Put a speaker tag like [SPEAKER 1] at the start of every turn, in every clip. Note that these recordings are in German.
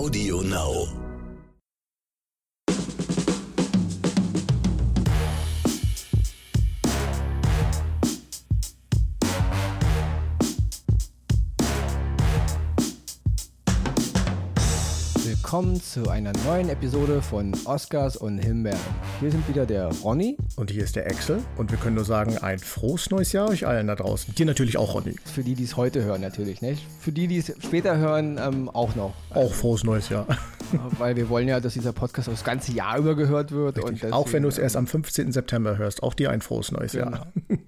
[SPEAKER 1] Audio Now.
[SPEAKER 2] Willkommen zu einer neuen Episode von Oscars und Himbeeren. Hier sind wieder der Ronny.
[SPEAKER 3] Und hier ist der Axel. Und wir können nur sagen, ein frohes neues Jahr euch allen da draußen. Dir natürlich auch, Ronny.
[SPEAKER 2] Für die, die es heute hören, natürlich. Nicht? Für die, die es später hören, ähm, auch noch.
[SPEAKER 3] Auch frohes neues Jahr.
[SPEAKER 2] Weil wir wollen ja, dass dieser Podcast das ganze Jahr über gehört wird.
[SPEAKER 3] Richtig.
[SPEAKER 2] Und deswegen,
[SPEAKER 3] auch wenn du es erst am 15. September hörst. Auch dir ein frohes neues
[SPEAKER 2] Genau.
[SPEAKER 3] Jahr.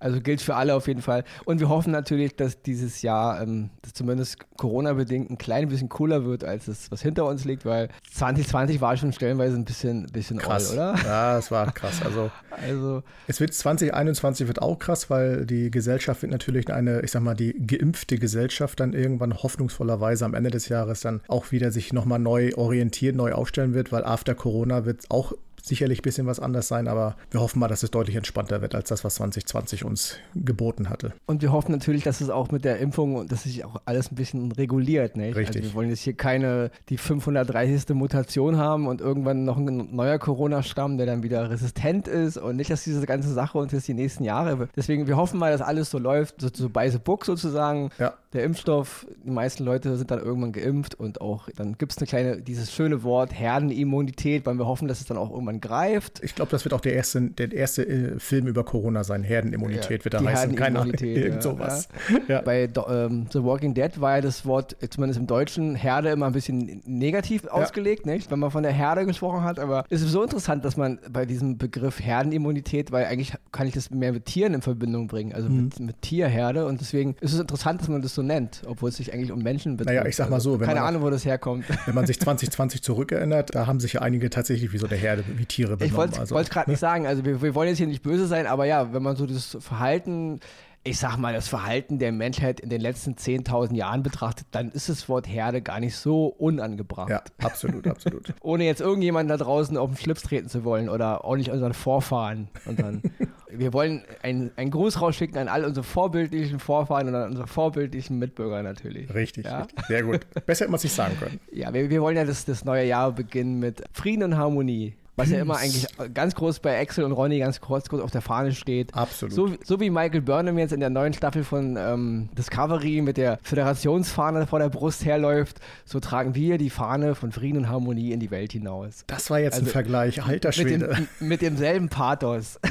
[SPEAKER 2] Also gilt für alle auf jeden Fall. Und wir hoffen natürlich, dass dieses Jahr ähm, dass zumindest Corona-bedingt ein klein bisschen cooler wird, als es, was hinter uns liegt, weil 2020 war schon stellenweise ein bisschen, bisschen
[SPEAKER 3] Krass.
[SPEAKER 2] all, oder?
[SPEAKER 3] Ja, es war krass. Also
[SPEAKER 2] Also,
[SPEAKER 3] es wird 2021 wird auch krass, weil die Gesellschaft wird natürlich eine, ich sag mal, die geimpfte Gesellschaft dann irgendwann hoffnungsvollerweise am Ende des Jahres dann auch wieder sich nochmal neu orientieren, neu aufstellen wird, weil after Corona wird auch sicherlich ein bisschen was anders sein, aber wir hoffen mal, dass es deutlich entspannter wird als das, was 2020 uns geboten hatte.
[SPEAKER 2] Und wir hoffen natürlich, dass es auch mit der Impfung und dass sich auch alles ein bisschen reguliert. Nicht?
[SPEAKER 3] Richtig.
[SPEAKER 2] Also wir wollen jetzt hier keine die 530. Mutation haben und irgendwann noch ein neuer Corona-Stamm, der dann wieder resistent ist und nicht, dass diese ganze Sache uns jetzt die nächsten Jahre. Deswegen, wir hoffen mal, dass alles so läuft, so, so by the book sozusagen.
[SPEAKER 3] Ja.
[SPEAKER 2] Der Impfstoff, die meisten Leute sind dann irgendwann geimpft und auch dann gibt es eine kleine, dieses schöne Wort Herdenimmunität, weil wir hoffen, dass es dann auch irgendwann greift.
[SPEAKER 3] Ich glaube, das wird auch der erste, der erste äh, Film über Corona sein. Herdenimmunität
[SPEAKER 2] Ja,
[SPEAKER 3] wird er
[SPEAKER 2] die
[SPEAKER 3] heißen. Keine Ahnung. Irgend
[SPEAKER 2] ja,
[SPEAKER 3] sowas. Ja.
[SPEAKER 2] Bei ähm, The Walking Dead war ja das Wort, äh, zumindest im Deutschen, Herde immer ein bisschen negativ ausgelegt, nicht? Wenn man von der Herde gesprochen hat. Aber es ist so interessant, dass man bei diesem Begriff Herdenimmunität, weil eigentlich kann ich das mehr mit Tieren in Verbindung bringen, also
[SPEAKER 3] Mhm.
[SPEAKER 2] mit, mit Tierherde. Und deswegen ist es interessant, dass man das so nennt, obwohl es sich eigentlich um Menschen betrifft.
[SPEAKER 3] Naja, ich sag mal so, wenn
[SPEAKER 2] keine
[SPEAKER 3] man-
[SPEAKER 2] Ahnung, wo das herkommt.
[SPEAKER 3] Wenn man sich 2020 zurückerinnert, da haben sich ja einige tatsächlich wie so eine Herde, wie Tiere benommen.
[SPEAKER 2] Ich wollte es
[SPEAKER 3] also,
[SPEAKER 2] gerade nicht sagen, also wir, wir wollen jetzt hier nicht böse sein, aber ja, wenn man so das Verhalten, ich sag mal, das Verhalten der Menschheit in den letzten 10.000 Jahren betrachtet, dann ist das Wort Herde gar nicht so unangebracht.
[SPEAKER 3] Ja, absolut, absolut.
[SPEAKER 2] Ohne jetzt irgendjemanden da draußen auf den Schlips treten zu wollen oder auch nicht unseren Vorfahren. Unseren, wir wollen einen, einen Gruß rausschicken an all unsere vorbildlichen Vorfahren und an unsere vorbildlichen Mitbürger natürlich.
[SPEAKER 3] Richtig,
[SPEAKER 2] Ja?
[SPEAKER 3] richtig. Sehr gut. Besser hätte man es nicht sagen können.
[SPEAKER 2] Ja, wir, wir wollen ja das, das neue Jahr beginnen mit Frieden und Harmonie. Was ja immer eigentlich ganz groß bei Axel und Ronny ganz kurz, kurz auf der Fahne steht.
[SPEAKER 3] Absolut.
[SPEAKER 2] So, so wie Michael Burnham jetzt in der neuen Staffel von ähm, Discovery mit der Föderationsfahne vor der Brust herläuft, so tragen wir die Fahne von Frieden und Harmonie in die Welt hinaus.
[SPEAKER 3] Das war jetzt ein
[SPEAKER 2] Also,
[SPEAKER 3] Vergleich. Alter
[SPEAKER 2] Mit,
[SPEAKER 3] Schwede.
[SPEAKER 2] dem, mit demselben Pathos.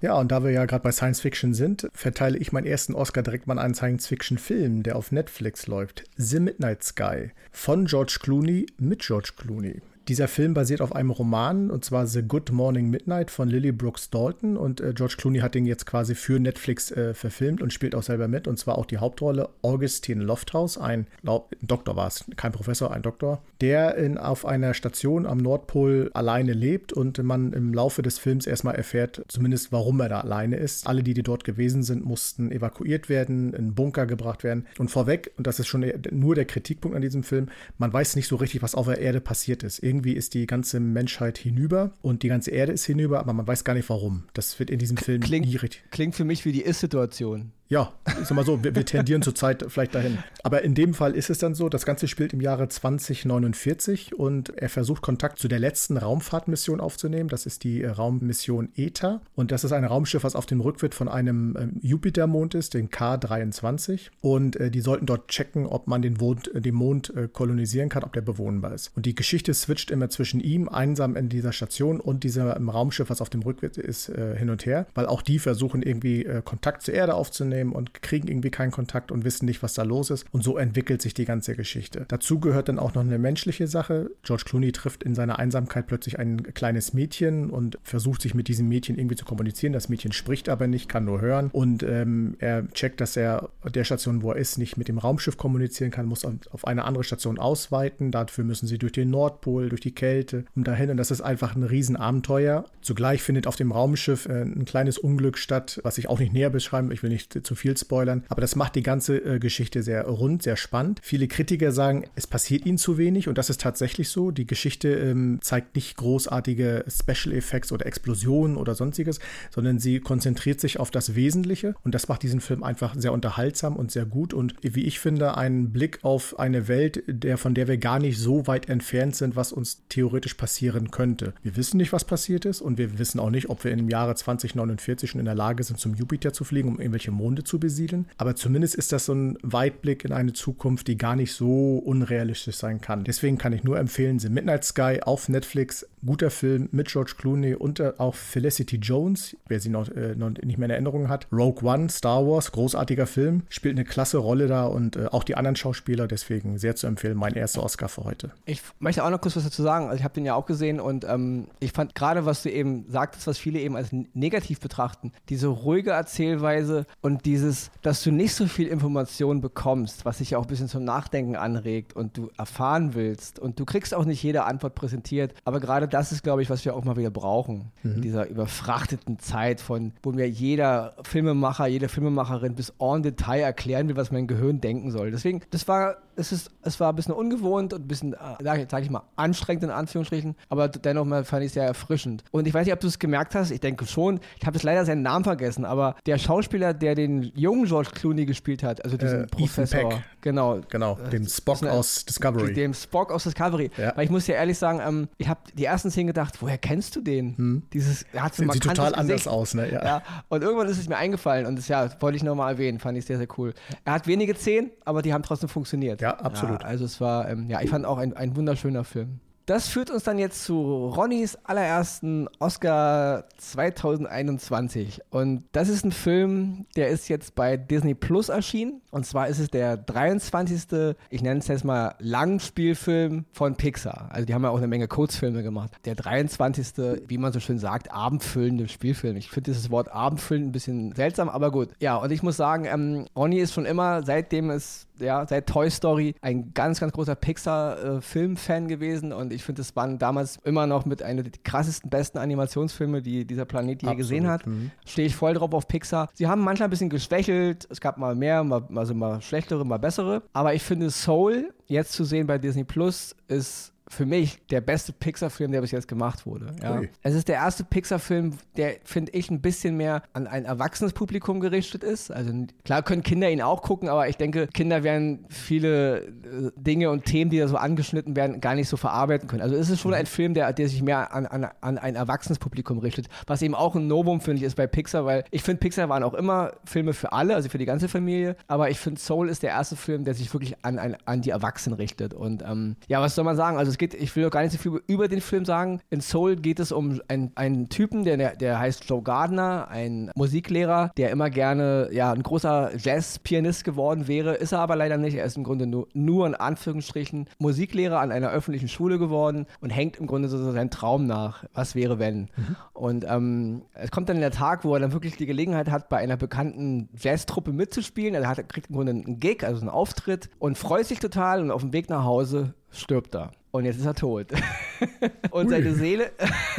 [SPEAKER 3] Ja, und da wir ja gerade bei Science Fiction sind, verteile ich meinen ersten Oscar direkt mal an einen Science Fiction Film, der auf Netflix läuft. The Midnight Sky von George Clooney mit George Clooney. Dieser Film basiert auf einem Roman, und zwar The Good Morning Midnight von Lily Brooks Dalton. Und äh, George Clooney hat den jetzt quasi für Netflix äh, verfilmt und spielt auch selber mit. Und zwar auch die Hauptrolle Augustine Lofthouse, ein Lau- Doktor war es, kein Professor, ein Doktor, der in, auf einer Station am Nordpol alleine lebt und man im Laufe des Films erstmal erfährt, zumindest warum er da alleine ist. Alle, die, die dort gewesen sind, mussten evakuiert werden, in einen Bunker gebracht werden. Und vorweg, und das ist schon nur der Kritikpunkt an diesem Film, man weiß nicht so richtig, was auf der Erde passiert ist. Irgendwie ist die ganze Menschheit hinüber und die ganze Erde ist hinüber, aber man weiß gar nicht warum. Das wird in diesem Film nie
[SPEAKER 2] Klingt,
[SPEAKER 3] richtig.
[SPEAKER 2] klingt für mich wie die Ist-Situation.
[SPEAKER 3] Ja, ich sag mal so, wir, wir tendieren zurzeit vielleicht dahin. Aber in dem Fall ist es dann so, das Ganze spielt im Jahre 2049 und er versucht Kontakt zu der letzten Raumfahrtmission aufzunehmen. Das ist die äh, Raummission ETA. Und das ist ein Raumschiff, was auf dem Rückwärts von einem ähm, Jupitermond ist, den K23. Und äh, die sollten dort checken, ob man den, Mond, äh, den Mond äh, kolonisieren kann, ob der bewohnbar ist. Und die Geschichte switcht immer zwischen ihm, einsam in dieser Station, und diesem ähm, Raumschiff, was auf dem Rückwärts ist, äh, hin und her. Weil auch die versuchen irgendwie äh, Kontakt zur Erde aufzunehmen und kriegen irgendwie keinen Kontakt und wissen nicht, was da los ist. Und so entwickelt sich die ganze Geschichte. Dazu gehört dann auch noch eine menschliche Sache. George Clooney trifft in seiner Einsamkeit plötzlich ein kleines Mädchen und versucht sich mit diesem Mädchen irgendwie zu kommunizieren. Das Mädchen spricht aber nicht, kann nur hören. Und ähm, er checkt, dass er der Station, wo er ist, nicht mit dem Raumschiff kommunizieren kann, muss auf auf eine andere Station ausweiten. Dafür müssen sie durch den Nordpol, durch die Kälte und dahin. Und das ist einfach ein Riesenabenteuer. Zugleich findet auf dem Raumschiff äh, ein kleines Unglück statt, was ich auch nicht näher beschreiben. Ich will nicht zu viel spoilern. Aber das macht die ganze äh, Geschichte sehr rund, sehr spannend. Viele Kritiker sagen, es passiert ihnen zu wenig und das ist tatsächlich so. Die Geschichte ähm, zeigt nicht großartige Special Effects oder Explosionen oder sonstiges, sondern sie konzentriert sich auf das Wesentliche und das macht diesen Film einfach sehr unterhaltsam und sehr gut und wie ich finde, einen Blick auf eine Welt, der, von der wir gar nicht so weit entfernt sind, was uns theoretisch passieren könnte. Wir wissen nicht, was passiert ist und wir wissen auch nicht, ob wir im Jahre 2049 schon in der Lage sind, zum Jupiter zu fliegen, um irgendwelche Monde zu besiedeln. Aber zumindest ist das so ein Weitblick in eine Zukunft, die gar nicht so unrealistisch sein kann. Deswegen kann ich nur empfehlen, The Midnight Sky auf Netflix. Guter Film mit George Clooney und auch Felicity Jones, wer sie noch, äh, noch nicht mehr in Erinnerung hat. Rogue One, Star Wars, großartiger Film, spielt eine klasse Rolle da und äh, auch die anderen Schauspieler, deswegen sehr zu empfehlen, mein erster Oscar für heute.
[SPEAKER 2] Ich möchte auch noch kurz was dazu sagen. Also ich habe den ja auch gesehen und ähm, ich fand gerade, was du eben sagtest, was viele eben als negativ betrachten, diese ruhige Erzählweise und dieses, dass du nicht so viel Information bekommst, was dich ja auch ein bisschen zum Nachdenken anregt und du erfahren willst und du kriegst auch nicht jede Antwort präsentiert, aber gerade das ist, glaube ich, was wir auch mal wieder brauchen mhm. in dieser überfrachteten Zeit von, wo mir jeder Filmemacher, jede Filmemacherin bis en Detail erklären will, was mein Gehirn denken soll. Deswegen, das war, es ist, es war ein bisschen ungewohnt und ein bisschen, äh, sage sag ich mal, anstrengend in Anführungsstrichen, aber dennoch mal fand ich es sehr erfrischend. Und ich weiß nicht, ob du es gemerkt hast, ich denke schon, ich habe jetzt leider seinen Namen vergessen, aber der Schauspieler, der den jungen George Clooney gespielt hat, also diesen äh, Professor,
[SPEAKER 3] genau, genau, dem Spock aus Discovery,
[SPEAKER 2] dem Spock aus Discovery, ja. weil ich muss ja ehrlich sagen, ähm, ich habe die ersten Szenen gedacht, woher kennst du den? Hm.
[SPEAKER 3] Dieses, er hat so Sieht total Gesicht. anders aus, ne?
[SPEAKER 2] Ja. ja. Und irgendwann ist es mir eingefallen und das ja, wollte ich nochmal erwähnen, fand ich sehr, sehr cool. Er hat wenige Szenen, aber die haben trotzdem funktioniert.
[SPEAKER 3] Ja, absolut.
[SPEAKER 2] Ja, also es war, ähm, ja, ich fand auch ein, ein wunderschöner Film. Das führt uns dann jetzt zu Ronnys allerersten Oscar 2021. Und das ist ein Film, der ist jetzt bei Disney Plus erschienen. Und zwar ist es der 23. ich nenne es jetzt mal Langspielfilm von Pixar. Also die haben ja auch eine Menge Kurzfilme gemacht. Der 23. wie man so schön sagt, abendfüllende Spielfilm. Ich finde dieses Wort abendfüllend ein bisschen seltsam, aber gut. Ja, und ich muss sagen, ähm, Ronny ist schon immer, seitdem es ja, seit Toy Story ein ganz, ganz großer Pixar-Film-Fan äh, gewesen und ich finde, es waren damals immer noch mit einer der krassesten, besten Animationsfilme, die dieser Planet je gesehen hat. Mhm. Stehe ich voll drauf auf Pixar. Sie haben manchmal ein bisschen geschwächelt, es gab mal mehr, mal, also mal schlechtere, mal bessere, aber ich finde Soul jetzt zu sehen bei Disney Plus ist für mich der beste Pixar-Film, der bis jetzt gemacht wurde. Ja. Es ist der erste Pixar-Film, der, finde ich, ein bisschen mehr an ein erwachsenes Publikum gerichtet ist. Also klar können Kinder ihn auch gucken, aber ich denke, Kinder werden viele äh, Dinge und Themen, die da so angeschnitten werden, gar nicht so verarbeiten können. Also es ist schon mhm. ein Film, der, der sich mehr an, an, an ein erwachsenes Publikum richtet, was eben auch ein Novum, finde ich, ist bei Pixar, weil ich finde, Pixar waren auch immer Filme für alle, also für die ganze Familie, aber ich finde, Soul ist der erste Film, der sich wirklich an, an, an die Erwachsenen richtet. Und ähm, ja, was soll man sagen? Also es geht, ich will auch gar nicht so viel über den Film sagen. In Soul geht es um einen, einen Typen, der, der heißt Joe Gardner, ein Musiklehrer, der immer gerne ja, ein großer Jazz-Pianist geworden wäre, ist er aber leider nicht. Er ist im Grunde nur, nur in Anführungsstrichen Musiklehrer an einer öffentlichen Schule geworden und hängt im Grunde so seinen Traum nach. Was wäre, wenn? Mhm. Und ähm, es kommt dann der Tag, wo er dann wirklich die Gelegenheit hat, bei einer bekannten Jazztruppe mitzuspielen. Also er hat, kriegt im Grunde einen Gig, also einen Auftritt und freut sich total und auf dem Weg nach Hause stirbt er. Und jetzt ist er tot. und seine Seele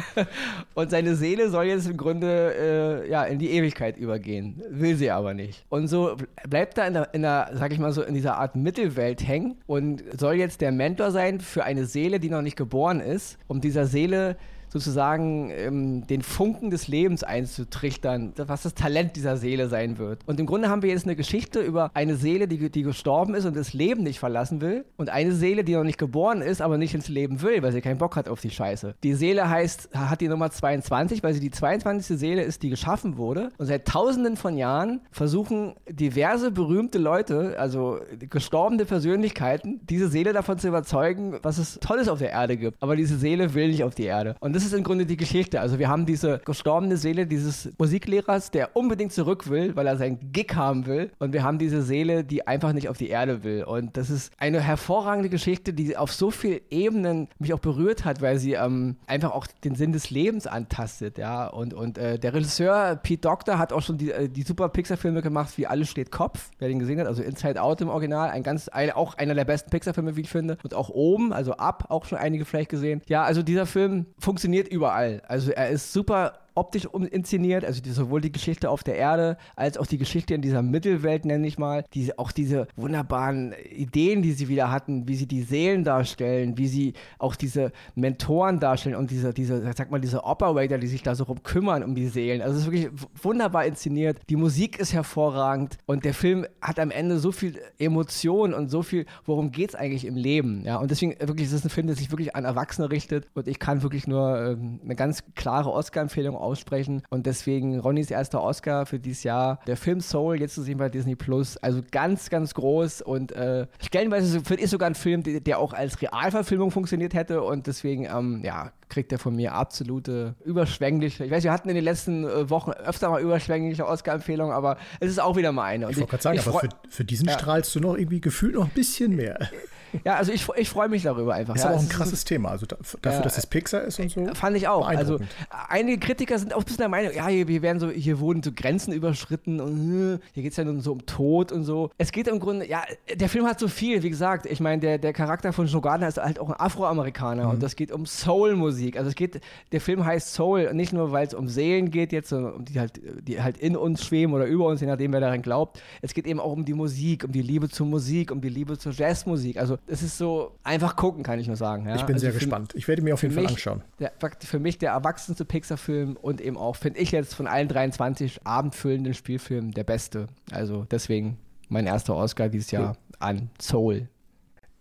[SPEAKER 2] und seine Seele soll jetzt im Grunde äh, ja in die Ewigkeit übergehen, will sie aber nicht. Und so bleibt er in der, in der, sag ich mal so, in dieser Art Mittelwelt hängen und soll jetzt der Mentor sein für eine Seele, die noch nicht geboren ist, um dieser Seele sozusagen ähm, den Funken des Lebens einzutrichtern, was das Talent dieser Seele sein wird. Und im Grunde haben wir jetzt eine Geschichte über eine Seele, die, die gestorben ist und das Leben nicht verlassen will und eine Seele, die noch nicht geboren ist, aber nicht ins Leben will, weil sie keinen Bock hat auf die Scheiße. Die Seele heißt, hat die Nummer 22, weil sie die 22. Seele ist, die geschaffen wurde und seit tausenden von Jahren versuchen diverse berühmte Leute, also gestorbene Persönlichkeiten, diese Seele davon zu überzeugen, was es Tolles auf der Erde gibt. Aber diese Seele will nicht auf die Erde. Und das ist im Grunde die Geschichte. Also wir haben diese gestorbene Seele dieses Musiklehrers, der unbedingt zurück will, weil er seinen Gig haben will. Und wir haben diese Seele, die einfach nicht auf die Erde will. Und das ist eine hervorragende Geschichte, die auf so vielen Ebenen mich auch berührt hat, weil sie ähm, einfach auch den Sinn des Lebens antastet. Ja? Und, und äh, der Regisseur Pete Doctor hat auch schon die, äh, die super Pixar-Filme gemacht, wie Alles steht Kopf, wer den gesehen hat, also Inside Out im Original, ein ganz, ein, auch einer der besten Pixar-Filme, wie ich finde. Und auch oben, also ab, auch schon einige vielleicht gesehen. Ja, also dieser Film funktioniert funktioniert überall. Also er ist super optisch inszeniert, also die, sowohl die Geschichte auf der Erde als auch die Geschichte in dieser Mittelwelt, nenne ich mal. Die, auch diese wunderbaren Ideen, die sie wieder hatten, wie sie die Seelen darstellen, wie sie auch diese Mentoren darstellen und diese, diese sag mal, diese Operator, die sich da so rum kümmern um die Seelen. Also es ist wirklich wunderbar inszeniert. Die Musik ist hervorragend und der Film hat am Ende so viel Emotion und so viel, worum geht es eigentlich im Leben. Ja, und deswegen wirklich, es ist ein Film, der sich wirklich an Erwachsene richtet und ich kann wirklich nur ähm, eine ganz klare Oscar-Empfehlung aussprechen und deswegen Ronnys erster Oscar für dieses Jahr. Der Film Soul, jetzt zu sehen bei Disney Plus, also ganz, ganz groß und äh, stellenweise ich sogar ein Film, der, der auch als Realverfilmung funktioniert hätte und deswegen, ähm, ja, kriegt er von mir absolute überschwängliche. Ich weiß, wir hatten in den letzten äh, Wochen öfter mal überschwängliche Oscar-Empfehlungen, aber es ist auch wieder mal eine.
[SPEAKER 3] Und ich wollte gerade sagen, aber für, für diesen ja. strahlst du noch irgendwie gefühlt noch ein bisschen mehr.
[SPEAKER 2] Ja, also ich, ich freue mich darüber einfach.
[SPEAKER 3] Ist
[SPEAKER 2] ja,
[SPEAKER 3] aber auch ein krasses Thema. Also dafür, ja, dass es Pixar ist und so.
[SPEAKER 2] Fand ich auch. Also einige Kritiker sind auch ein bisschen der Meinung, ja, hier, hier werden so, hier wurden so Grenzen überschritten und äh, hier geht es ja nun so um Tod und so. Es geht im Grunde, ja, der Film hat so viel, wie gesagt. Ich meine, der, der Charakter von Joe Gardner ist halt auch ein Afroamerikaner mhm. und das geht um Soul-Musik. Also es geht, der Film heißt Soul, nicht nur, weil es um Seelen geht jetzt, sondern um die halt, die halt in uns schweben oder über uns, je nachdem, wer daran glaubt. Es geht eben auch um die Musik, um die Liebe zur Musik, um die Liebe zur Jazzmusik. Also es ist so, einfach gucken, kann ich nur sagen. Ja?
[SPEAKER 3] Ich bin
[SPEAKER 2] also
[SPEAKER 3] sehr gespannt. Ich werde mir auf jeden Fall
[SPEAKER 2] mich,
[SPEAKER 3] anschauen.
[SPEAKER 2] Der, für mich der erwachsenste Pixar-Film und eben auch, finde ich jetzt von allen 23 abendfüllenden Spielfilmen der beste. Also deswegen mein erster Oscar dieses Jahr cool. an Soul.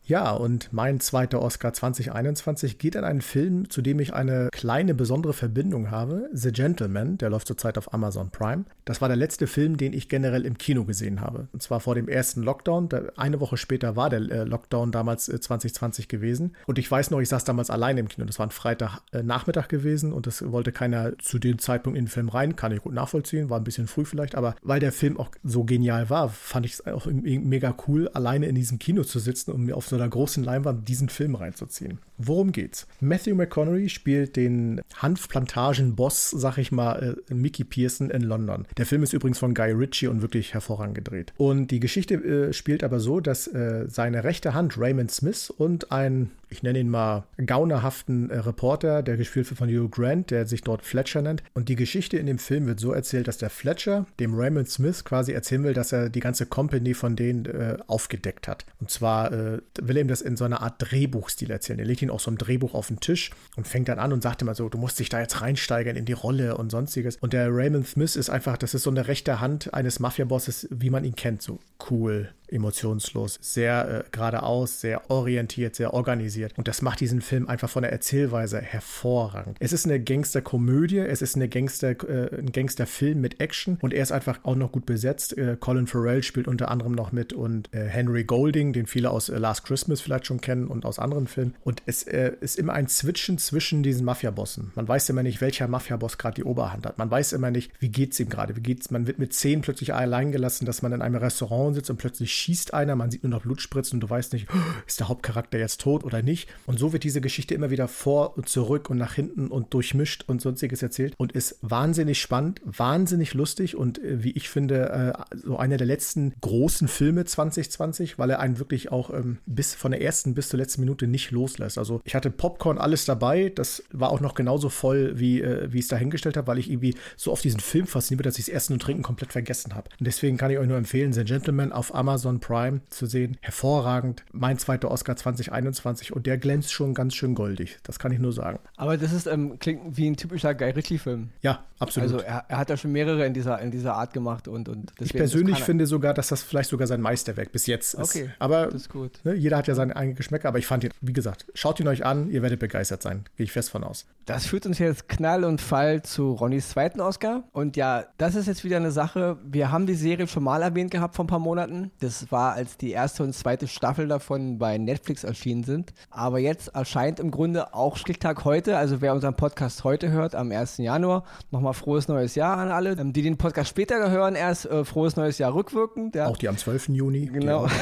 [SPEAKER 3] Ja, und mein zweiter Oscar 2021 geht an einen Film, zu dem ich eine kleine besondere Verbindung habe. The Gentleman, der läuft zurzeit auf Amazon Prime. Das war der letzte Film, den ich generell im Kino gesehen habe. Und zwar vor dem ersten Lockdown. Eine Woche später war der äh, Lockdown damals 2020 äh, gewesen. Und ich weiß noch, ich saß damals allein im Kino. Das war ein Freitagnachmittag äh, gewesen und es wollte keiner zu dem Zeitpunkt in den Film rein. Kann ich gut nachvollziehen, war ein bisschen früh vielleicht. Aber weil der Film auch so genial war, fand ich es auch mega cool, alleine in diesem Kino zu sitzen und mir auf so einer großen Leinwand diesen Film reinzuziehen. Worum geht's? Matthew McConaughey spielt den Hanfplantagen-Boss, sag ich mal, äh, Mickey Pearson in London. Der Film ist übrigens von Guy Ritchie und wirklich hervorragend gedreht. Und die Geschichte äh, spielt aber so, dass äh, seine rechte Hand Raymond Smith und ein ich nenne ihn mal gaunerhaften äh, Reporter, der gespielt wird von Hugh Grant, der sich dort Fletcher nennt. Und die Geschichte in dem Film wird so erzählt, dass der Fletcher dem Raymond Smith quasi erzählen will, dass er die ganze Company von denen äh, aufgedeckt hat. Und zwar äh, will er ihm das in so einer Art Drehbuchstil erzählen. Er legt ihn auch so ein Drehbuch auf den Tisch und fängt dann an und sagt immer so, du musst dich da jetzt reinsteigern in die Rolle und sonstiges. Und der Raymond Smith ist einfach, das ist so eine rechte Hand eines Mafia-Bosses, wie man ihn kennt. So cool, emotionslos, sehr äh, geradeaus, sehr orientiert, sehr organisiert. Und das macht diesen Film einfach von der Erzählweise hervorragend. Es ist eine Gangsterkomödie, es ist eine Gangster, äh, ein Gangsterfilm mit Action und er ist einfach auch noch gut besetzt. Äh, Colin Farrell spielt unter anderem noch mit und äh, Henry Golding, den viele aus äh, Last Christmas vielleicht schon kennen und aus anderen Filmen. Und es äh, ist immer ein Zwitschen zwischen diesen Mafia-Bossen. Man weiß immer nicht, welcher Mafia-Boss gerade die Oberhand hat. Man weiß immer nicht, wie geht es ihm gerade, wie geht's. Man wird mit zehn plötzlich allein gelassen, dass man in einem Restaurant sitzt und plötzlich schießt einer, man sieht nur noch Blutspritzen und du weißt nicht, ist der Hauptcharakter jetzt tot oder nicht. Und so wird diese Geschichte immer wieder vor und zurück und nach hinten und durchmischt und sonstiges erzählt und ist wahnsinnig spannend, wahnsinnig lustig und äh, wie ich finde, äh, so einer der letzten großen Filme 2020, weil er einen wirklich auch ähm, bis von der ersten bis zur letzten Minute nicht loslässt. Also ich hatte Popcorn alles dabei, das war auch noch genauso voll, wie, äh, wie ich es dahingestellt habe, weil ich irgendwie so auf diesen Film fasziniert bin, dass ich das Essen und Trinken komplett vergessen habe. Und deswegen kann ich euch nur empfehlen, The Gentleman auf Amazon Prime zu sehen. Hervorragend. Mein zweiter Oscar 2021 und der glänzt schon ganz schön goldig. Das kann ich nur sagen.
[SPEAKER 2] Aber das ist, ähm, klingt wie ein typischer Guy Ritchie-Film.
[SPEAKER 3] Ja, absolut.
[SPEAKER 2] Also er, er, hat ja schon mehrere in dieser, in dieser Art gemacht und, und
[SPEAKER 3] deswegen, Ich persönlich finde sogar, dass das vielleicht sogar sein Meisterwerk bis jetzt ist.
[SPEAKER 2] Okay,
[SPEAKER 3] aber das ist gut. Ne, jeder hat ja seine eigenen Geschmäcker, aber ich fand ihn, wie gesagt, schaut ihn euch an, ihr werdet begeistert sein. Gehe ich fest von aus.
[SPEAKER 2] Das führt uns jetzt Knall und Fall zu Ronnys zweiten Oscar. Und ja, das ist jetzt wieder eine Sache. Wir haben die Serie schon mal erwähnt gehabt vor ein paar Monaten. Das war, als die erste und zweite Staffel davon bei Netflix erschienen sind. Aber jetzt erscheint im Grunde auch Stichtag heute. Also wer unseren Podcast heute hört, am 1. Januar, nochmal frohes neues Jahr an alle. Ähm, die den Podcast später hören, erst äh, frohes neues Jahr rückwirkend.
[SPEAKER 3] Ja. Auch die am 12. Juni.
[SPEAKER 2] Genau.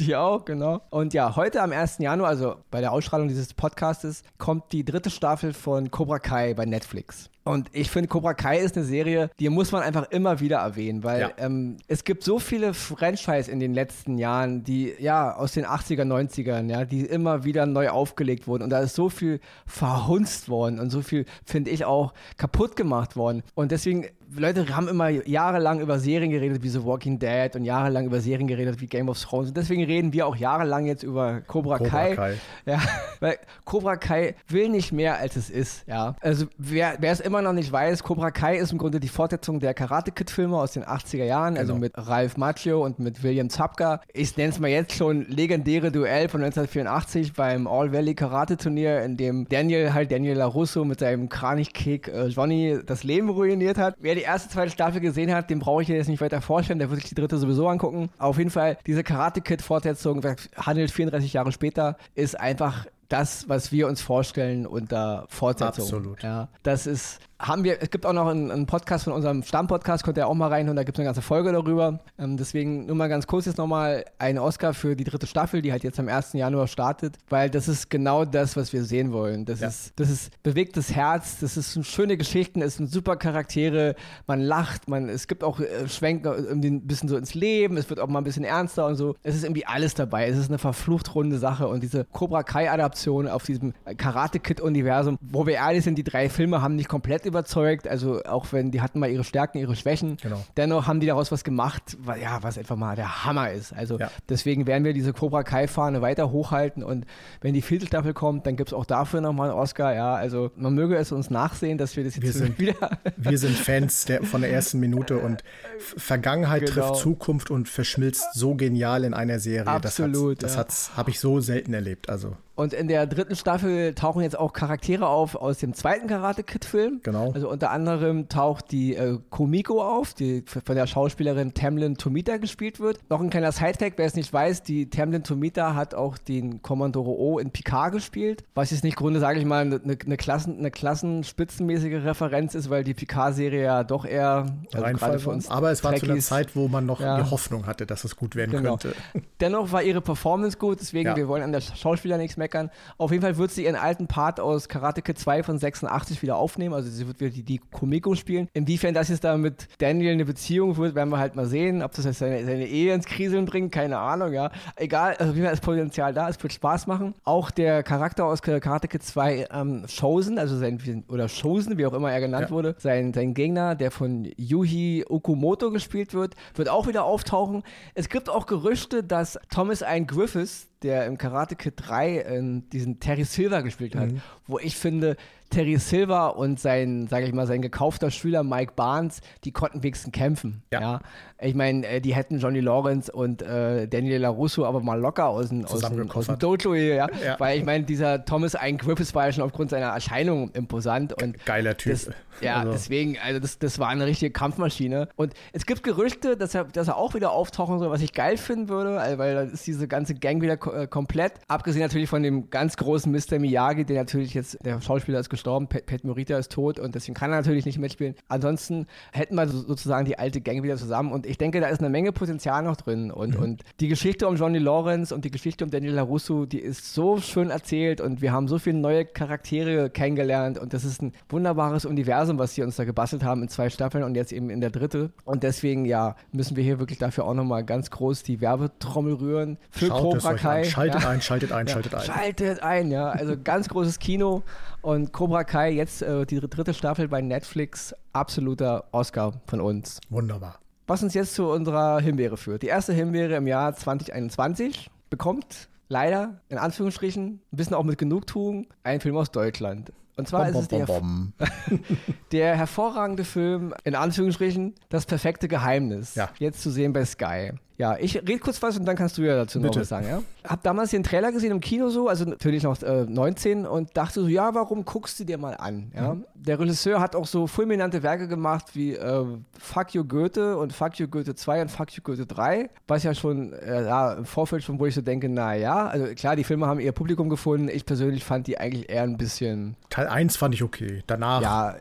[SPEAKER 2] Die auch, genau. Und ja, heute am 1. Januar, also bei der Ausstrahlung dieses Podcastes, kommt die dritte Staffel von Cobra Kai bei Netflix. Und ich finde, Cobra Kai ist eine Serie, die muss man einfach immer wieder erwähnen, weil ja. ähm, es gibt so viele Franchise in den letzten Jahren, die ja aus den 80er, 90ern, ja, die immer wieder neu aufgelegt wurden. Und da ist so viel verhunzt worden und so viel, finde ich, auch kaputt gemacht worden. Und deswegen Leute haben immer jahrelang über Serien geredet wie The Walking Dead und jahrelang über Serien geredet wie Game of Thrones. Und deswegen reden wir auch jahrelang jetzt über Cobra, Cobra Kai. Kai. Ja, weil Cobra Kai will nicht mehr, als es ist. Ja, also wer, wer es immer noch nicht weiß, Cobra Kai ist im Grunde die Fortsetzung der Karate Kid Filme aus den 80er Jahren, also genau. mit Ralph Macchio und mit William Zapka. Ich nenne es mal jetzt schon legendäre Duell von 1984 beim All Valley Karate Turnier, in dem Daniel halt Daniel LaRusso mit seinem Kranichkick äh, Johnny das Leben ruiniert hat. Wer die erste, zweite Staffel gesehen hat, dem brauche ich jetzt nicht weiter vorstellen. Der wird sich die dritte sowieso angucken. Auf jeden Fall, diese Karate Kid-Fortsetzung handelt 34 Jahre später, ist einfach das, was wir uns vorstellen unter Fortsetzung.
[SPEAKER 3] Absolut.
[SPEAKER 2] Ja, das ist haben wir, es gibt auch noch einen, einen Podcast von unserem Stammpodcast, könnt ihr auch mal reinhören, da gibt es eine ganze Folge darüber. Ähm, deswegen nur mal ganz kurz jetzt nochmal ein Oscar für die dritte Staffel, die halt jetzt am 1. Januar startet, weil das ist genau das, was wir sehen wollen. Das, ja. ist, das ist bewegtes Herz, das ist schöne Geschichten, es sind super Charaktere, man lacht, man, es gibt auch äh, Schwenker irgendwie ein bisschen so ins Leben, es wird auch mal ein bisschen ernster und so. Es ist irgendwie alles dabei, es ist eine verflucht runde Sache und diese Cobra Kai-Adaption auf diesem Karate-Kid-Universum, wo wir ehrlich sind, die drei Filme haben nicht komplett überzeugt. Also auch wenn die hatten mal ihre Stärken, ihre Schwächen. Genau. Dennoch haben die daraus was gemacht, was, ja, was einfach mal der Hammer ist. Also ja. deswegen werden wir diese Cobra Kai-Fahne weiter hochhalten und wenn die vierte Staffel kommt, dann gibt es auch dafür nochmal einen Oscar. Ja, also man möge es uns nachsehen, dass wir das jetzt
[SPEAKER 3] wir sind, wieder. wir sind Fans der, von der ersten Minute und Vergangenheit genau. trifft Zukunft und verschmilzt so genial in einer Serie.
[SPEAKER 2] Absolut.
[SPEAKER 3] Das, das ja. habe ich so selten erlebt. Also.
[SPEAKER 2] Und in der dritten Staffel tauchen jetzt auch Charaktere auf aus dem zweiten Karate Kid Film.
[SPEAKER 3] Genau.
[SPEAKER 2] Also unter anderem taucht die äh, Komiko auf, die von der Schauspielerin Tamlin Tomita gespielt wird. Noch ein kleiner Sidefact, wer es nicht weiß, die Tamlin Tomita hat auch den Kommandoro O in Picard gespielt, was jetzt nicht Grunde, sage ich mal, eine, eine, Klassen, eine klassenspitzenmäßige Referenz ist, weil die Picard-Serie ja doch eher
[SPEAKER 3] also gerade für uns Aber es war Trekkies, zu einer Zeit, wo man noch ja. die Hoffnung hatte, dass es gut werden genau. könnte.
[SPEAKER 2] Dennoch war ihre Performance gut, deswegen ja. wir wollen an der Schauspieler nichts mehr meckern. Auf jeden Fall wird sie ihren alten Part aus Karate Kid 2 von 86 wieder aufnehmen. Also sie wird wieder die, die Komiko spielen. Inwiefern das jetzt da mit Daniel eine Beziehung wird, werden wir halt mal sehen. Ob das jetzt seine, seine Ehe ins Kriseln bringt, keine Ahnung, ja. Egal, also wie ist Potenzial da, es wird Spaß machen. Auch der Charakter aus Karate Kid 2, ähm, Chosen, also sein, oder Chosen, wie auch immer er genannt ja. wurde, sein, sein Gegner, der von Yuhi Okumoto gespielt wird, wird auch wieder auftauchen. Es gibt auch Gerüchte, dass Thomas Ian Griffiths, der im Karate Kid 3 äh, diesen Terry Silver gespielt hat, mhm. wo ich finde, Terry Silva und sein, sage ich mal, sein gekaufter Schüler Mike Barnes, die konnten wenigstens kämpfen. Ja. ja. Ich meine, äh, die hätten Johnny Lawrence und äh, Daniel LaRusso aber mal locker aus dem, aus dem, aus dem Dojo hier, ja? ja. Weil ich meine, dieser Thomas Ian Griffiths war ja schon aufgrund seiner Erscheinung imposant. Und
[SPEAKER 3] Geiler Typ.
[SPEAKER 2] Das, ja, also. deswegen, also das, das war eine richtige Kampfmaschine. Und es gibt Gerüchte, dass er, dass er auch wieder auftauchen soll, was ich geil finden würde, weil dann ist diese ganze Gang wieder äh, komplett. Abgesehen natürlich von dem ganz großen Mr. Miyagi, der natürlich jetzt, der Schauspieler ist gestorben, Pat, Pat Morita ist tot und deswegen kann er natürlich nicht mitspielen. Ansonsten hätten wir sozusagen die alte Gang wieder zusammen und ich denke, da ist eine Menge Potenzial noch drin und, mhm. und die Geschichte um Johnny Lawrence und die Geschichte um Daniel LaRusso, die ist so schön erzählt und wir haben so viele neue Charaktere kennengelernt und das ist ein wunderbares Universum, was sie uns da gebastelt haben in zwei Staffeln und jetzt eben in der dritte und deswegen, ja, müssen wir hier wirklich dafür auch nochmal ganz groß die Werbetrommel rühren
[SPEAKER 3] für Schaut Cobra Kai. Schaltet ja. ein, schaltet ein, schaltet ein.
[SPEAKER 2] Schaltet ein, ja, also ganz großes Kino und Cobra Kai jetzt äh, die dritte Staffel bei Netflix, absoluter Oscar von uns.
[SPEAKER 3] Wunderbar.
[SPEAKER 2] Was uns jetzt zu unserer Himbeere führt. Die erste Himbeere im Jahr 2021 bekommt leider, in Anführungsstrichen, ein bisschen auch mit Genugtuung, ein Film aus Deutschland. Und zwar bom, ist es der, bom, der hervorragende Film, in Anführungsstrichen, Das perfekte Geheimnis. Ja. Jetzt zu sehen bei Sky. Ja, ich rede kurz was und dann kannst du ja dazu Bitte. noch was sagen. Ja? Hab damals den Trailer gesehen im Kino so, also natürlich noch äh, 19 und dachte so, ja, warum guckst du dir mal an? Ja? Mhm. Der Regisseur hat auch so fulminante Werke gemacht wie äh, Fuck You Goethe und Fuck You Goethe 2 und Fuck You Goethe 3, was ja schon äh, ja, im Vorfeld schon, wo ich so denke, na ja, also klar, die Filme haben ihr Publikum gefunden. Ich persönlich fand die eigentlich eher ein bisschen.
[SPEAKER 3] Teil 1 fand ich okay. Danach.
[SPEAKER 2] Ja,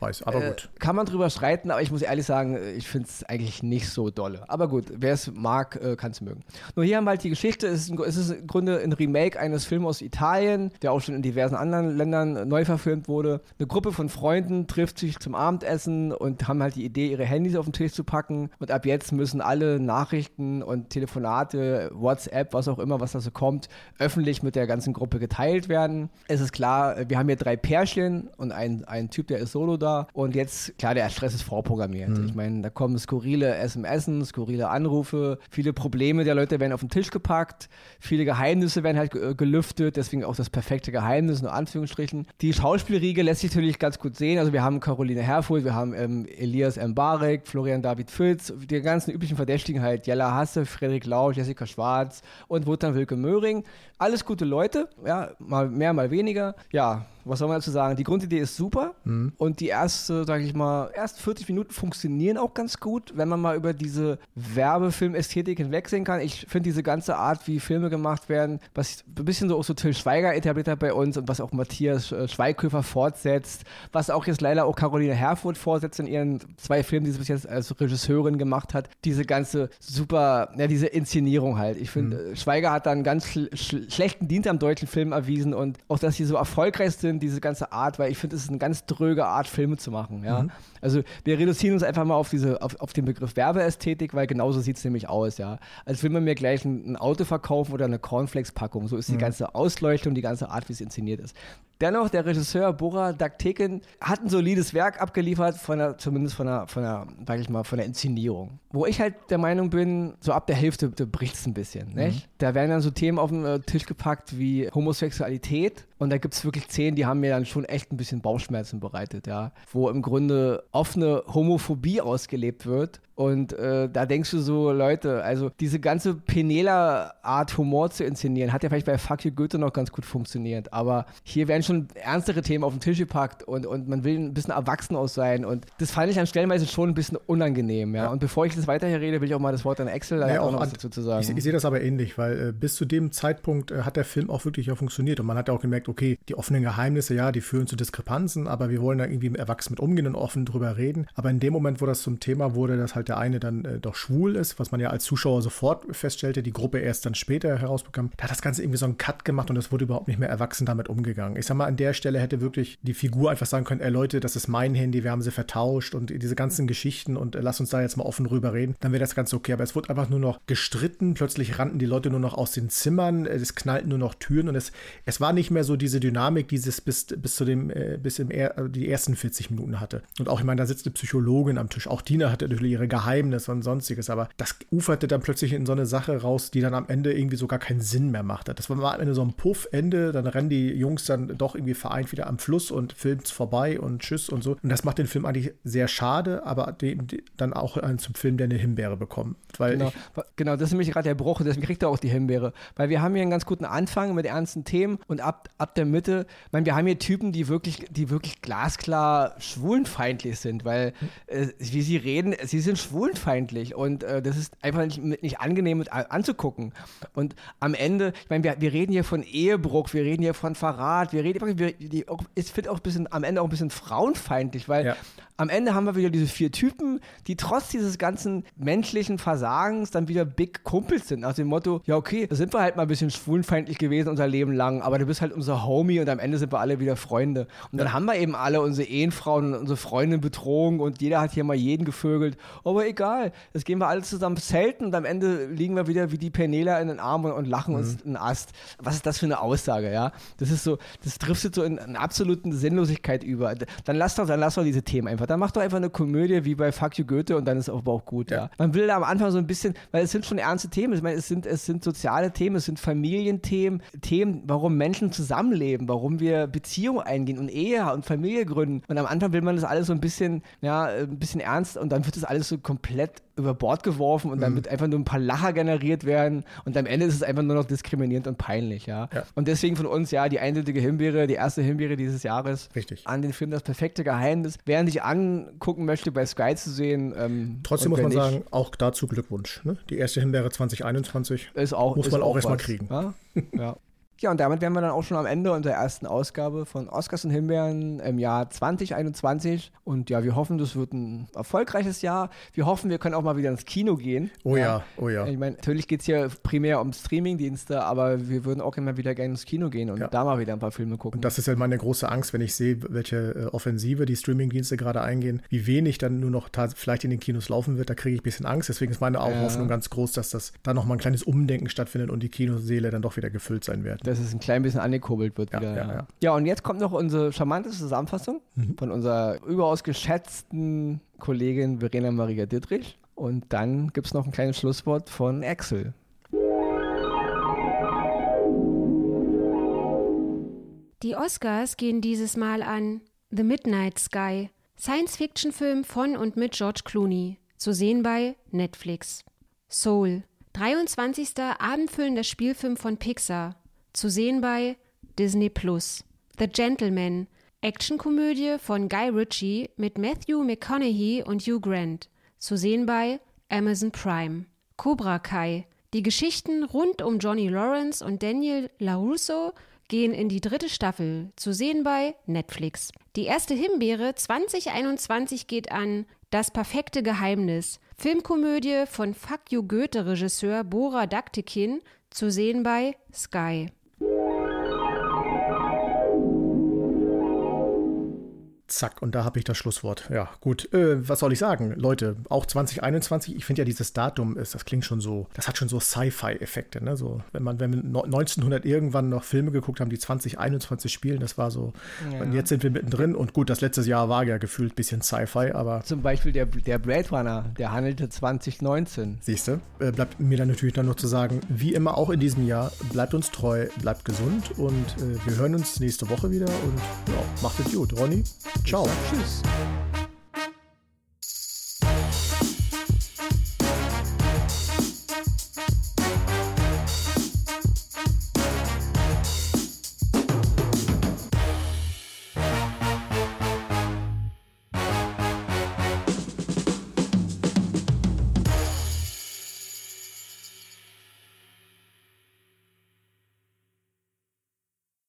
[SPEAKER 3] weiß, aber
[SPEAKER 2] äh,
[SPEAKER 3] gut.
[SPEAKER 2] Kann man drüber streiten, aber ich muss ehrlich sagen, ich finde es eigentlich nicht so dolle. Aber gut, wer es mag, äh, kann es mögen. Nur hier haben wir halt die Geschichte, es ist, es ist im Grunde ein Remake eines Films aus Italien, der auch schon in diversen anderen Ländern neu verfilmt wurde. Eine Gruppe von Freunden trifft sich zum Abendessen und haben halt die Idee, ihre Handys auf den Tisch zu packen. Und ab jetzt müssen alle Nachrichten und Telefonate, WhatsApp, was auch immer, was da so kommt, öffentlich mit der ganzen Gruppe geteilt werden. Es ist klar, wir haben hier drei Pärchen und ein, ein Typ, der ist solo da. Und jetzt, klar, der Stress ist vorprogrammiert. Mhm. Ich meine, da kommen skurrile SMS, skurrile Anrufe, viele Probleme der Leute werden auf den Tisch gepackt, viele Geheimnisse werden halt gelüftet, deswegen auch das perfekte Geheimnis, nur Anführungsstrichen. Die Schauspielriege lässt sich natürlich ganz gut sehen. Also wir haben Caroline Herfurth, wir haben ähm, Elias Mbarek, Florian David Fülz, die ganzen üblichen Verdächtigen halt, Jella Hasse, Frederik Lau, Jessica Schwarz und Wotan Wilke Möhring. Alles gute Leute, ja, mal mehr, mal weniger. Ja, was soll man dazu sagen? Die Grundidee ist super mhm. und die erste, sage ich mal, erst 40 Minuten funktionieren auch ganz gut, wenn man mal über diese Werbefilmästhetik hinwegsehen kann. Ich finde diese ganze Art, wie Filme gemacht werden, was ein bisschen so auch so Till Schweiger etabliert hat bei uns und was auch Matthias äh, Schweighöfer fortsetzt, was auch jetzt leider auch Caroline Herfurth fortsetzt in ihren zwei Filmen, die sie bis jetzt als Regisseurin gemacht hat. Diese ganze super, ja, diese Inszenierung halt. Ich finde, mhm. Schweiger hat da einen ganz schl schlechten Dienst am deutschen Film erwiesen und auch, dass sie so erfolgreich sind, diese ganze Art, weil ich finde, es ist eine ganz dröge Art, Filme zu machen. Ja? Mhm. Also wir reduzieren uns einfach mal auf diese, auf, auf den Begriff Werbeästhetik, weil genauso sieht es nämlich aus, ja. Als will man mir gleich ein, ein Auto verkaufen oder eine Cornflakes-Packung. So ist die mhm. ganze Ausleuchtung, die ganze Art, wie es inszeniert ist. Dennoch, der Regisseur Bora Dakteken hat ein solides Werk abgeliefert, von der, zumindest von der, von der, sag ich mal, von der Inszenierung. Wo ich halt der Meinung bin, so ab der Hälfte bricht es ein bisschen. Mhm. Da werden dann so Themen auf den äh, Tisch gepackt wie Homosexualität. Und da gibt es wirklich Szenen, die haben mir dann schon echt ein bisschen Bauchschmerzen bereitet, ja. Wo im Grunde offene Homophobie ausgelebt wird und äh, da denkst du so, Leute, also diese ganze Penela-Art Humor zu inszenieren, hat ja vielleicht bei Fuck You Goethe noch ganz gut funktioniert. Aber hier werden schon ernstere Themen auf den Tisch gepackt und, und man will ein bisschen erwachsen aus sein. Und das fand ich an Stellenweise schon ein bisschen unangenehm. Ja? ja. Und bevor ich das weiter hier rede, will ich auch mal das Wort an Excel
[SPEAKER 3] ja, auch noch was dazu zu sagen. Ich, ich sehe das aber ähnlich, weil äh, bis zu dem Zeitpunkt äh, hat der Film auch wirklich auch funktioniert. Und man hat auch gemerkt, okay, die offenen Geheimnisse, ja, die führen zu Diskrepanzen, aber wir wollen da irgendwie erwachsen mit umgehen und offen drüber reden. Aber in dem Moment, wo das zum Thema wurde, dass halt der eine dann äh, doch schwul ist, was man ja als Zuschauer sofort feststellte, die Gruppe erst dann später herausbekam, da hat das Ganze irgendwie so einen Cut gemacht und es wurde überhaupt nicht mehr erwachsen damit umgegangen. Ich sag mal, an der Stelle hätte wirklich die Figur einfach sagen können, ey Leute, das ist mein Handy, wir haben sie vertauscht und diese ganzen Geschichten und äh, lass uns da jetzt mal offen drüber reden, dann wäre das Ganze okay. Aber es wurde einfach nur noch gestritten, plötzlich rannten die Leute nur noch aus den Zimmern, äh, es knallten nur noch Türen und es, es war nicht mehr so diese Dynamik, die es bis, bis zu dem, äh, bis im die ersten 40 Minuten hatte. Und auch, ich meine, da sitzt eine Psychologin am Tisch, auch Dina hatte natürlich ihre Geheimnisse und sonstiges, aber das uferte dann plötzlich in so eine Sache raus, die dann am Ende irgendwie so gar keinen Sinn mehr machte. Das war am Ende so ein Puff-Ende, dann rennen die Jungs dann doch irgendwie vereint wieder am Fluss und filmt's vorbei und tschüss und so. Und das macht den Film eigentlich sehr schade, aber den, den, dann auch einen zum Film, der eine Himbeere bekommt. Weil
[SPEAKER 2] genau, genau, das ist nämlich gerade der Bruch, deswegen kriegt er auch die Himbeere. Weil wir haben hier einen ganz guten Anfang mit ernsten Themen und ab, ab der Mitte, ich meine, wir haben hier Typen, die wirklich, die wirklich glasklar schwulenfeindlich sind, weil äh, wie sie reden, sie sind schwulenfeindlich und äh, das ist einfach nicht, nicht angenehm anzugucken. Und am Ende, ich meine, wir, wir reden hier von Ehebruch, wir reden hier von Verrat, wir reden, wir, die, auch, ich finde auch ein bisschen, am Ende auch ein bisschen frauenfeindlich, weil ja. am Ende haben wir wieder diese vier Typen, die trotz dieses ganzen menschlichen Versagens dann wieder Big Kumpels sind, nach dem Motto, ja okay, da sind wir halt mal ein bisschen schwulenfeindlich gewesen unser Leben lang, aber du bist halt unser Homie und am Ende sind wir alle wieder Freunde. Und dann ja. haben wir eben alle unsere Ehenfrauen und unsere Freundinnen betrogen und jeder hat hier mal jeden gevögelt, aber egal. Jetzt gehen wir alle zusammen selten und am Ende liegen wir wieder wie die Penela in den Armen und, und lachen mhm. uns einen Ast. Was ist das für eine Aussage, ja? Das ist so, das driftet so in, in absoluten Sinnlosigkeit über. Dann lass doch, dann lass doch diese Themen einfach. Dann mach doch einfach eine Komödie wie bei Fuck You Goethe und dann ist auch, auch gut, ja. ja. Man will da am Anfang so ein bisschen, weil es sind schon ernste Themen. Ich meine, es sind, es sind soziale Themen, es sind Familienthemen, Themen, warum Menschen zusammenleben, warum wir Beziehungen eingehen und Ehe und Familie gründen. Und am Anfang will man das alles so ein bisschen, ja, ein bisschen ernst und dann wird das alles so komplett über Bord geworfen und mhm. damit einfach nur ein paar Lacher generiert werden und am Ende ist es einfach nur noch diskriminierend und peinlich, ja. ja. Und deswegen von uns, ja, die eindeutige Himbeere, die erste Himbeere dieses Jahres.
[SPEAKER 3] Richtig.
[SPEAKER 2] An den Film Das perfekte Geheimnis. Wer sich angucken möchte, bei Sky zu sehen.
[SPEAKER 3] Ähm, Trotzdem muss man nicht, sagen, auch dazu Glückwunsch. Ne? Die erste Himbeere 2021
[SPEAKER 2] ist auch,
[SPEAKER 3] muss
[SPEAKER 2] ist
[SPEAKER 3] man auch, auch erstmal kriegen.
[SPEAKER 2] Ja? ja. Ja, und damit wären wir dann auch schon am Ende unserer ersten Ausgabe von Oscars und Himbeeren im Jahr 2021. Und ja, wir hoffen, das wird ein erfolgreiches Jahr. Wir hoffen, wir können auch mal wieder ins Kino gehen.
[SPEAKER 3] Oh ja, ja oh ja.
[SPEAKER 2] Ich meine, natürlich geht es hier primär um Streamingdienste, aber wir würden auch immer wieder gerne ins Kino gehen und ja. da mal wieder ein paar Filme gucken.
[SPEAKER 3] Und das ist ja meine große Angst, wenn ich sehe, welche äh, Offensive die Streamingdienste gerade eingehen, wie wenig dann nur noch vielleicht in den Kinos laufen wird. Da kriege ich ein bisschen Angst. Deswegen ist meine auch ja. Hoffnung ganz groß, dass das da nochmal ein kleines Umdenken stattfindet und die Kinoseele dann doch wieder gefüllt sein werden
[SPEAKER 2] dass es ein klein bisschen angekurbelt wird
[SPEAKER 3] ja,
[SPEAKER 2] wieder.
[SPEAKER 3] Ja, ja.
[SPEAKER 2] ja, und jetzt kommt noch unsere charmanteste Zusammenfassung mhm. von unserer überaus geschätzten Kollegin Verena Maria Dittrich. Und dann gibt es noch ein kleines Schlusswort von Axel.
[SPEAKER 1] Die Oscars gehen dieses Mal an The Midnight Sky, Science-Fiction-Film von und mit George Clooney, zu sehen bei Netflix. Soul, 23. abendfüllender Spielfilm von Pixar, zu sehen bei Disney Plus. The Gentleman, Actionkomödie von Guy Ritchie mit Matthew McConaughey und Hugh Grant. Zu sehen bei Amazon Prime. Cobra Kai. Die Geschichten rund um Johnny Lawrence und Daniel LaRusso gehen in die dritte Staffel. Zu sehen bei Netflix. Die erste Himbeere 2021 geht an Das perfekte Geheimnis. Filmkomödie von Fuck You Goethe Regisseur Bora Daktikin. Zu sehen bei Sky.
[SPEAKER 3] Zack, und da habe ich das Schlusswort. Ja, gut. Äh, was soll ich sagen? Leute, auch 2021, ich finde ja dieses Datum ist, das klingt schon so, das hat schon so Sci-Fi-Effekte, ne? So, wenn man, wenn wir 1900 irgendwann noch Filme geguckt haben, die 2021 spielen, das war so. Ja. Und jetzt sind wir mittendrin und gut, das letzte Jahr war ja gefühlt ein bisschen Sci-Fi, aber.
[SPEAKER 2] Zum Beispiel der, der Blade Runner, der handelte 2019.
[SPEAKER 3] Siehst du? Äh, bleibt mir dann natürlich dann noch zu sagen, wie immer auch in diesem Jahr, bleibt uns treu, bleibt gesund und äh, wir hören uns nächste Woche wieder und ja, macht es gut. Ronny, Tchau.
[SPEAKER 2] Tchau.